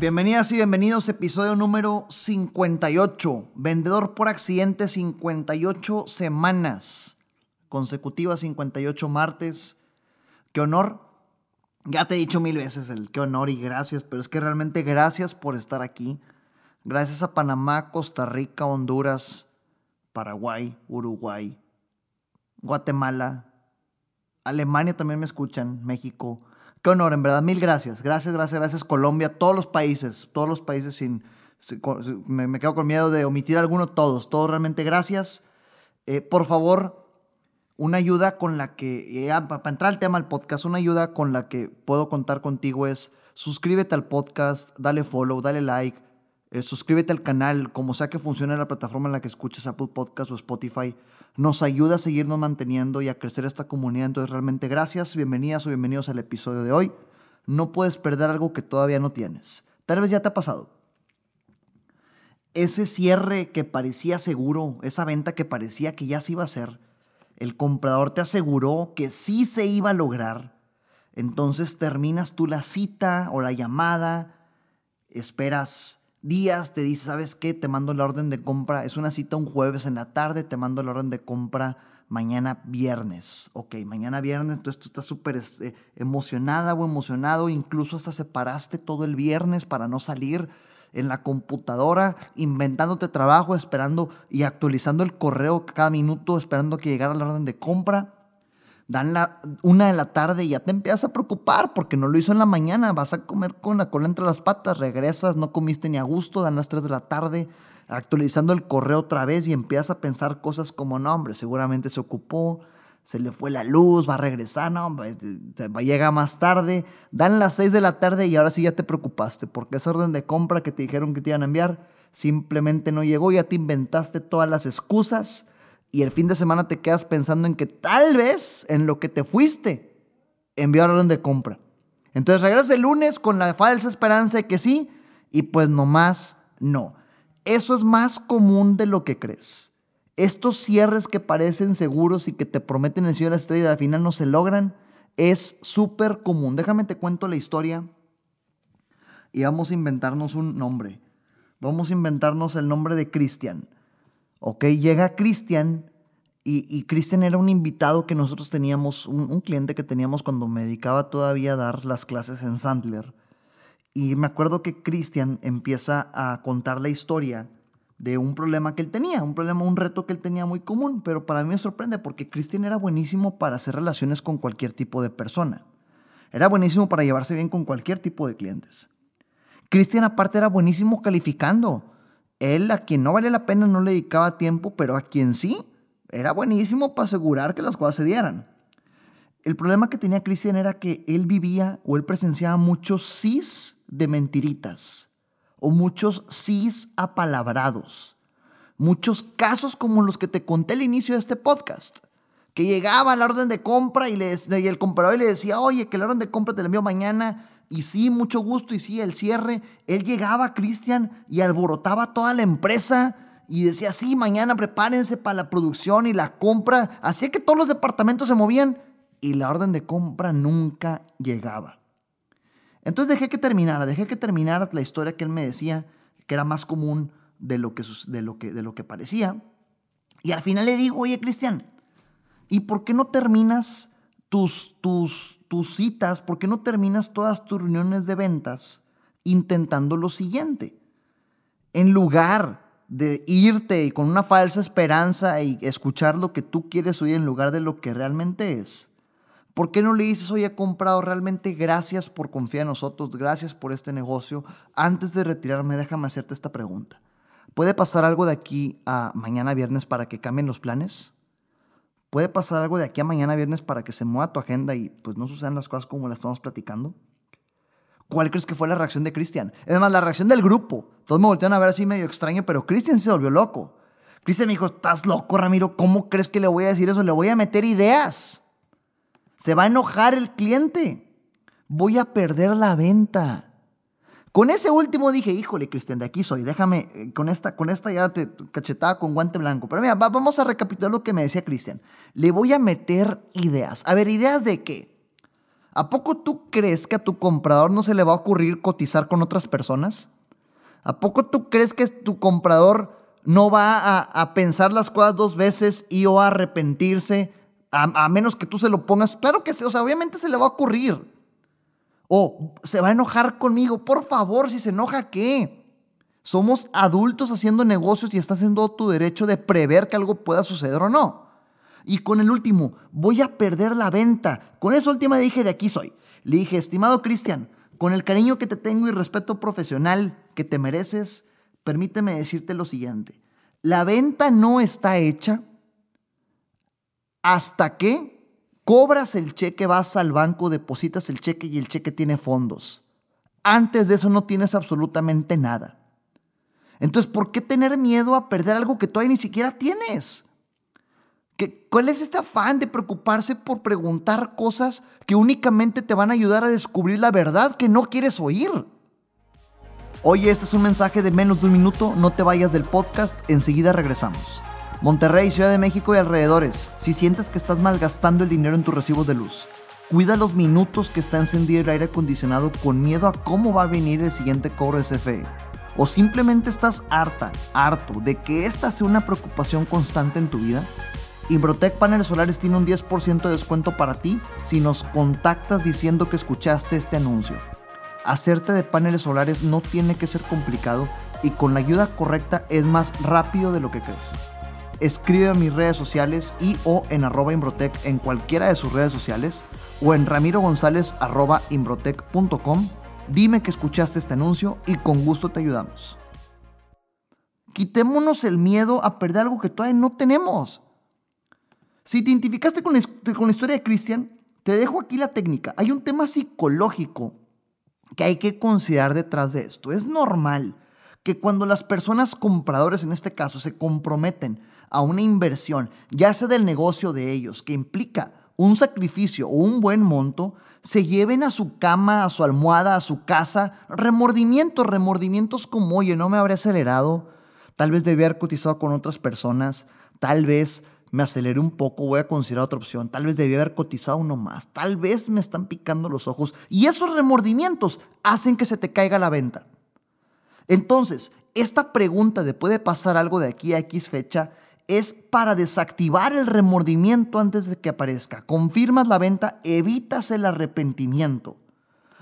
Bienvenidas y bienvenidos, episodio número 58. Vendedor por accidente, 58 semanas consecutivas, 58 martes. Qué honor. Ya te he dicho mil veces el qué honor y gracias, pero es que realmente gracias por estar aquí. Gracias a Panamá, Costa Rica, Honduras, Paraguay, Uruguay, Guatemala, Alemania también me escuchan, México, Qué honor, en verdad. Mil gracias. Gracias, gracias, gracias. Colombia, todos los países, todos los países sin... me, quedo con miedo de omitir alguno, todos, todos realmente gracias. Eh, por favor, una ayuda con la que, para entrar al tema del podcast, una ayuda con la que puedo contar contigo es suscríbete al podcast, dale follow, dale like, eh, suscríbete al canal, como sea que funcione la plataforma en la que escuches Apple Podcast o Spotify nos ayuda a seguirnos manteniendo y a crecer esta comunidad. Entonces, realmente gracias, bienvenidas o bienvenidos al episodio de hoy. No puedes perder algo que todavía no tienes. Tal vez ya te ha pasado. Ese cierre que parecía seguro, esa venta que parecía que ya se iba a hacer, el comprador te aseguró que sí se iba a lograr. Entonces terminas tú la cita o la llamada, esperas días, te dice, ¿sabes qué? Te mando la orden de compra, es una cita un jueves en la tarde, te mando la orden de compra mañana viernes. Ok, mañana viernes, entonces tú estás súper este, emocionada o emocionado, incluso hasta separaste todo el viernes para no salir en la computadora, inventándote trabajo, esperando y actualizando el correo cada minuto, esperando que llegara la orden de compra dan la una de la tarde y ya te empiezas a preocupar porque no lo hizo en la mañana, vas a comer con la cola entre las patas, regresas, no comiste ni a gusto, dan las 3 de la tarde, actualizando el correo otra vez y empiezas a pensar cosas como, no, hombre, seguramente se ocupó, se le fue la luz, va a regresar, no, hombre, va a llegar más tarde, dan las 6 de la tarde y ahora sí ya te preocupaste porque esa orden de compra que te dijeron que te iban a enviar simplemente no llegó, ya te inventaste todas las excusas y el fin de semana te quedas pensando en que tal vez en lo que te fuiste enviaron de compra. Entonces regresas el lunes con la falsa esperanza de que sí y pues nomás no. Eso es más común de lo que crees. Estos cierres que parecen seguros y que te prometen el cielo de la estrella al final no se logran, es súper común. Déjame te cuento la historia y vamos a inventarnos un nombre. Vamos a inventarnos el nombre de Cristian. Ok, llega Cristian y, Cristian era un invitado que nosotros teníamos, un, cliente que teníamos cuando me dedicaba todavía a dar las clases en Sandler. Y me acuerdo que Cristian empieza a contar la historia de un problema que él tenía, un problema, un reto que él tenía muy común, pero para mí me sorprende porque Cristian era buenísimo para hacer relaciones con cualquier tipo de persona. Era buenísimo para llevarse bien con cualquier tipo de clientes. Cristian aparte era buenísimo calificando. Él a quien no vale la pena no le dedicaba tiempo, pero a quien sí, era buenísimo para asegurar que las cosas se dieran. El problema que tenía Cristian era que él vivía o él presenciaba muchos sís de mentiritas o muchos sís apalabrados. Muchos casos como los que te conté al inicio de este podcast. Que llegaba la orden de compra y el comprador le decía, oye, que la orden de compra te la envío mañana y sí, mucho gusto, y sí, el cierre. Él llegaba, Cristian, y alborotaba toda la empresa y decía, sí, mañana prepárense para la producción y la compra. Hacía que todos los departamentos se movían y la orden de compra nunca llegaba. Entonces dejé que terminara, dejé que terminara la historia que él me decía, que era más común de lo que, de lo que, de lo que parecía. Y al final le digo, oye, Cristian, ¿y por qué no terminas tus, tus, tus citas, ¿por qué no terminas todas tus reuniones de ventas intentando lo siguiente? En lugar de irte y con una falsa esperanza y escuchar lo que tú quieres oír en lugar de lo que realmente es. ¿Por qué no le dices, oye, he comprado realmente gracias por confiar en nosotros, gracias por este negocio? Antes de retirarme, déjame hacerte esta pregunta. ¿Puede pasar algo de aquí a mañana viernes para que cambien los planes? ¿Puede pasar algo de aquí a mañana viernes para que se mueva tu agenda y pues no sucedan las cosas como las estamos platicando? ¿Cuál crees que fue la reacción de Cristian? Es más, la reacción del grupo. Todos me voltean a ver así medio extraño, pero Cristian se volvió loco. Cristian me dijo, estás loco, Ramiro, ¿cómo crees que le voy a decir eso? Le voy a meter ideas. Se va a enojar el cliente. Voy a perder la venta. Con ese último dije, híjole, Cristian, de aquí soy, déjame, eh, con esta, con esta ya te cachetaba con guante blanco. Pero mira, vamos a recapitular lo que me decía Cristian. Le voy a meter ideas. A ver, ¿ideas de qué? ¿A poco tú crees que a tu comprador no se le va a ocurrir cotizar con otras personas? ¿A poco tú crees que tu comprador no va a, pensar las cosas dos veces y o a arrepentirse a, a, menos que tú se lo pongas? Claro que sí, o sea, obviamente se le va a ocurrir. O se va a enojar conmigo. Por favor, si se enoja, ¿qué? Somos adultos haciendo negocios y estás haciendo tu derecho de prever que algo pueda suceder o no. Y con el último, voy a perder la venta. Con esa última dije, de aquí soy. Le dije, estimado Cristian, con el cariño que te tengo y respeto profesional que te mereces, permíteme decirte lo siguiente. La venta no está hecha hasta que Cobras el cheque, vas al banco, depositas el cheque y el cheque tiene fondos. Antes de eso no tienes absolutamente nada. Entonces, ¿por qué tener miedo a perder algo que todavía ni siquiera tienes? ¿Qué, ¿Cuál es este afán de preocuparse por preguntar cosas que únicamente te van a ayudar a descubrir la verdad que no quieres oír? Oye, este es un mensaje de menos de un minuto, no te vayas del podcast, enseguida regresamos. Monterrey, Ciudad de México y alrededores, si sientes que estás malgastando el dinero en tus recibos de luz, cuida los minutos que está encendido el aire acondicionado con miedo a cómo va a venir el siguiente cobro de CFE. O simplemente estás harta, harto de que esta sea una preocupación constante en tu vida. Imbrotec Paneles Solares tiene un 10% de descuento para ti si nos contactas diciendo que escuchaste este anuncio. Hacerte de paneles solares no tiene que ser complicado y con la ayuda correcta es más rápido de lo que crees escribe a mis redes sociales y o en arroba Imbrotec en cualquiera de sus redes sociales o en ramiro gonzález arroba imbrotec.com. Dime que escuchaste este anuncio y con gusto te ayudamos. Quitémonos el miedo a perder algo que todavía no tenemos. Si te identificaste con la, con la historia de Christian, te dejo aquí la técnica. Hay un tema psicológico que hay que considerar detrás de esto. Es normal que cuando las personas compradores, en este caso, se comprometen a una inversión, ya sea del negocio de ellos, que implica un sacrificio o un buen monto, se lleven a su cama, a su almohada, a su casa, remordimientos, remordimientos como, oye, no me habré acelerado, tal vez debí haber cotizado con otras personas, tal vez me aceleré un poco, voy a considerar otra opción, tal vez debí haber cotizado uno más, tal vez me están picando los ojos y esos remordimientos hacen que se te caiga la venta. Entonces, esta pregunta de puede pasar algo de aquí a X fecha es para desactivar el remordimiento antes de que aparezca. Confirmas la venta, evitas el arrepentimiento.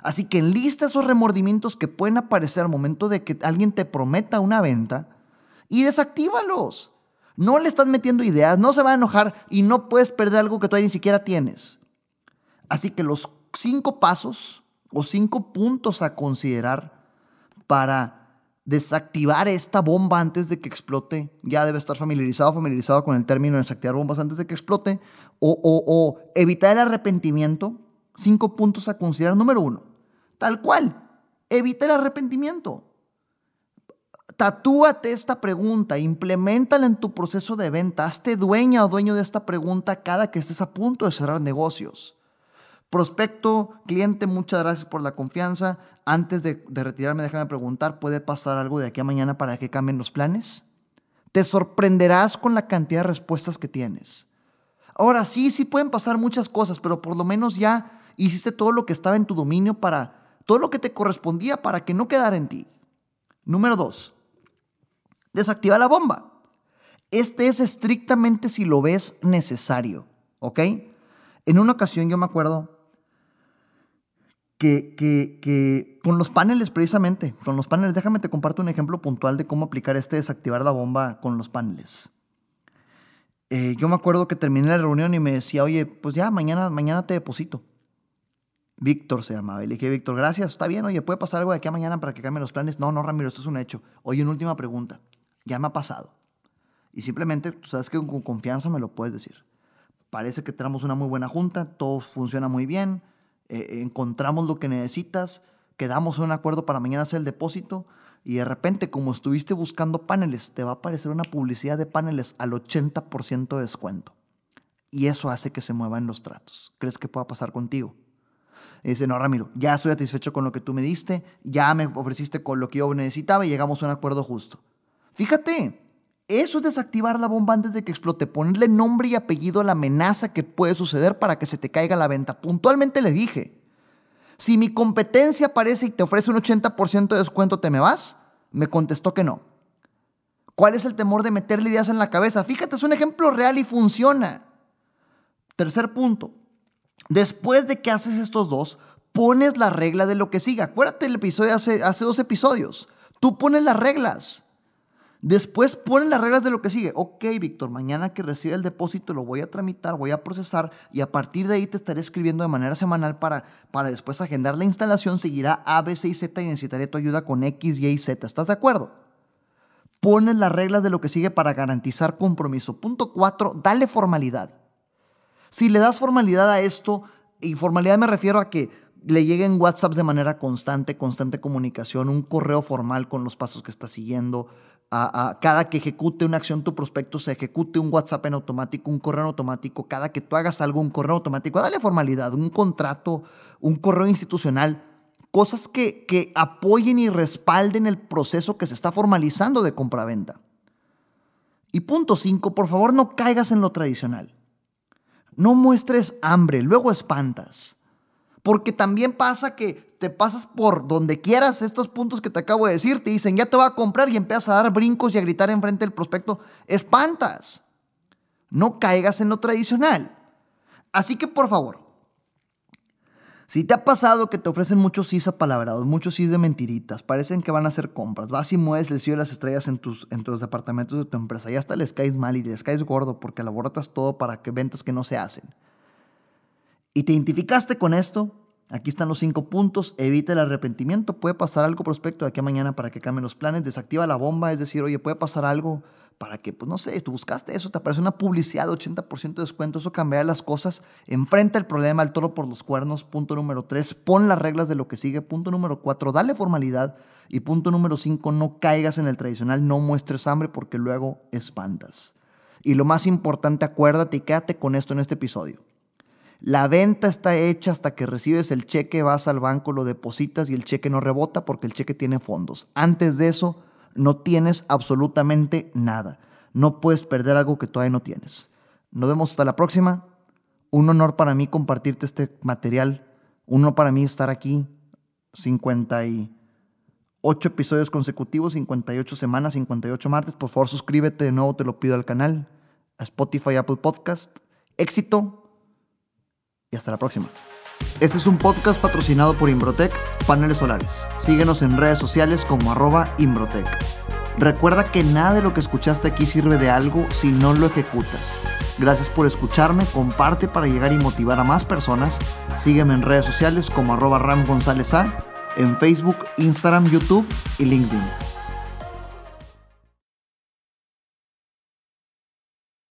Así que enlista esos remordimientos que pueden aparecer al momento de que alguien te prometa una venta y desactívalos. No le estás metiendo ideas, no se va a enojar y no puedes perder algo que todavía ni siquiera tienes. Así que los cinco pasos o cinco puntos a considerar para desactivar esta bomba antes de que explote. Ya debe estar familiarizado, familiarizado con el término de desactivar bombas antes de que explote. O, o evitar el arrepentimiento. Cinco puntos a considerar. Número uno, tal cual, evita el arrepentimiento. Tatúate esta pregunta, implementala en tu proceso de venta, hazte dueña o dueño de esta pregunta cada que estés a punto de cerrar negocios. Prospecto, cliente, muchas gracias por la confianza. Antes de, retirarme, déjame preguntar, ¿puede pasar algo de aquí a mañana para que cambien los planes? Te sorprenderás con la cantidad de respuestas que tienes. Ahora sí, sí pueden pasar muchas cosas, pero por lo menos ya hiciste todo lo que estaba en tu dominio para, todo lo que te correspondía para que no quedara en ti. Número dos, desactiva la bomba. Este es estrictamente si lo ves necesario, ¿ok? En una ocasión yo me acuerdo, que, con los paneles precisamente, con los paneles, déjame te comparto un ejemplo puntual de cómo aplicar este desactivar la bomba con los paneles. Eh, yo me acuerdo que terminé la reunión y me decía, oye, pues ya, mañana, mañana te deposito. Víctor se llamaba. Y le dije, Víctor, gracias, está bien, oye, ¿puede pasar algo de aquí a mañana para que cambien los planes? No, no, Ramiro, esto es un hecho. Oye, una última pregunta. Ya me ha pasado. Y simplemente, tú sabes que con confianza me lo puedes decir. Parece que tenemos una muy buena junta, todo funciona muy bien eh, encontramos lo que necesitas, quedamos en un acuerdo para mañana hacer el depósito. y de repente, como estuviste buscando paneles, te va a aparecer una publicidad de paneles al 80% de descuento. Y eso hace que se muevan los tratos. ¿Crees que pueda pasar contigo? Y dice, no, Ramiro, ya estoy satisfecho con lo que tú me diste, ya me ofreciste con lo que yo necesitaba y llegamos a un acuerdo justo. Fíjate, eso es desactivar la bomba antes de que explote, ponerle nombre y apellido a la amenaza que puede suceder para que se te caiga la venta. Puntualmente le dije, si mi competencia aparece y te ofrece un 80% de descuento, ¿te me vas? Me contestó que no. ¿Cuál es el temor de meterle ideas en la cabeza? Fíjate, es un ejemplo real y funciona. Tercer punto. Después de que haces estos dos, pones la regla de lo que sigue. Acuérdate el episodio hace, hace dos episodios. Tú pones las reglas. Después ponen las reglas de lo que sigue. Ok, Víctor, mañana que reciba el depósito lo voy a tramitar, voy a procesar y a partir de ahí te estaré escribiendo de manera semanal para, para después agendar la instalación. Seguirá A, B, C y Z y necesitaré tu ayuda con X, Y y Z. ¿Estás de acuerdo? Pones las reglas de lo que sigue para garantizar compromiso. Punto cuatro, dale formalidad. Si le das formalidad a esto, y formalidad me refiero a que le lleguen WhatsApp de manera constante, constante comunicación, un correo formal con los pasos que está siguiendo, a, cada que ejecute una acción tu prospecto se ejecute un WhatsApp en automático, un correo en automático, cada que tú hagas algo, un correo automático, dale formalidad, un contrato, un correo institucional, cosas que, que apoyen y respalden el proceso que se está formalizando de compraventa. Y punto 5, por favor no caigas en lo tradicional. No muestres hambre, luego espantas. Porque también pasa que te pasas por donde quieras estos puntos que te acabo de decir, te dicen, ya te va a comprar y empiezas a dar brincos y a gritar enfrente del prospecto, espantas. No caigas en lo tradicional. Así que por favor, si te ha pasado que te ofrecen muchos sís apalabrados, muchos sís de mentiritas, parecen que van a hacer compras, vas y mueves el cielo las estrellas en tus, en tus departamentos de tu empresa, y hasta les caes mal y les caes gordo porque elaboratas todo para que ventas que no se hacen. Y te identificaste con esto, Aquí están los cinco puntos. Evita el arrepentimiento. Puede pasar algo prospecto de aquí a mañana para que cambien los planes. Desactiva la bomba. Es decir, oye, puede pasar algo para que, pues no sé, tú buscaste eso, te aparece una publicidad de 80% de descuento. Eso cambiará las cosas. Enfrenta el problema al toro por los cuernos. Punto número tres. Pon las reglas de lo que sigue. Punto número cuatro. Dale formalidad. Y punto número cinco. No caigas en el tradicional. No muestres hambre porque luego espantas. Y lo más importante, acuérdate y quédate con esto en este episodio. La venta está hecha hasta que recibes el cheque, vas al banco, lo depositas y el cheque no rebota porque el cheque tiene fondos. Antes de eso, no tienes absolutamente nada. No puedes perder algo que todavía no tienes. Nos vemos hasta la próxima. Un honor para mí compartirte este material. Un honor para mí estar aquí. 58 episodios consecutivos, 58 semanas, 58 martes. Por favor, suscríbete de nuevo, te lo pido al canal, a Spotify, Apple Podcast. Éxito y hasta la próxima. Este es un podcast patrocinado por Imbrotec Paneles Solares. Síguenos en redes sociales como arroba Imbrotec. Recuerda que nada de lo que escuchaste aquí sirve de algo si no lo ejecutas. Gracias por escucharme, comparte para llegar y motivar a más personas. Sígueme en redes sociales como arroba Ram González A, en Facebook, Instagram, YouTube y LinkedIn.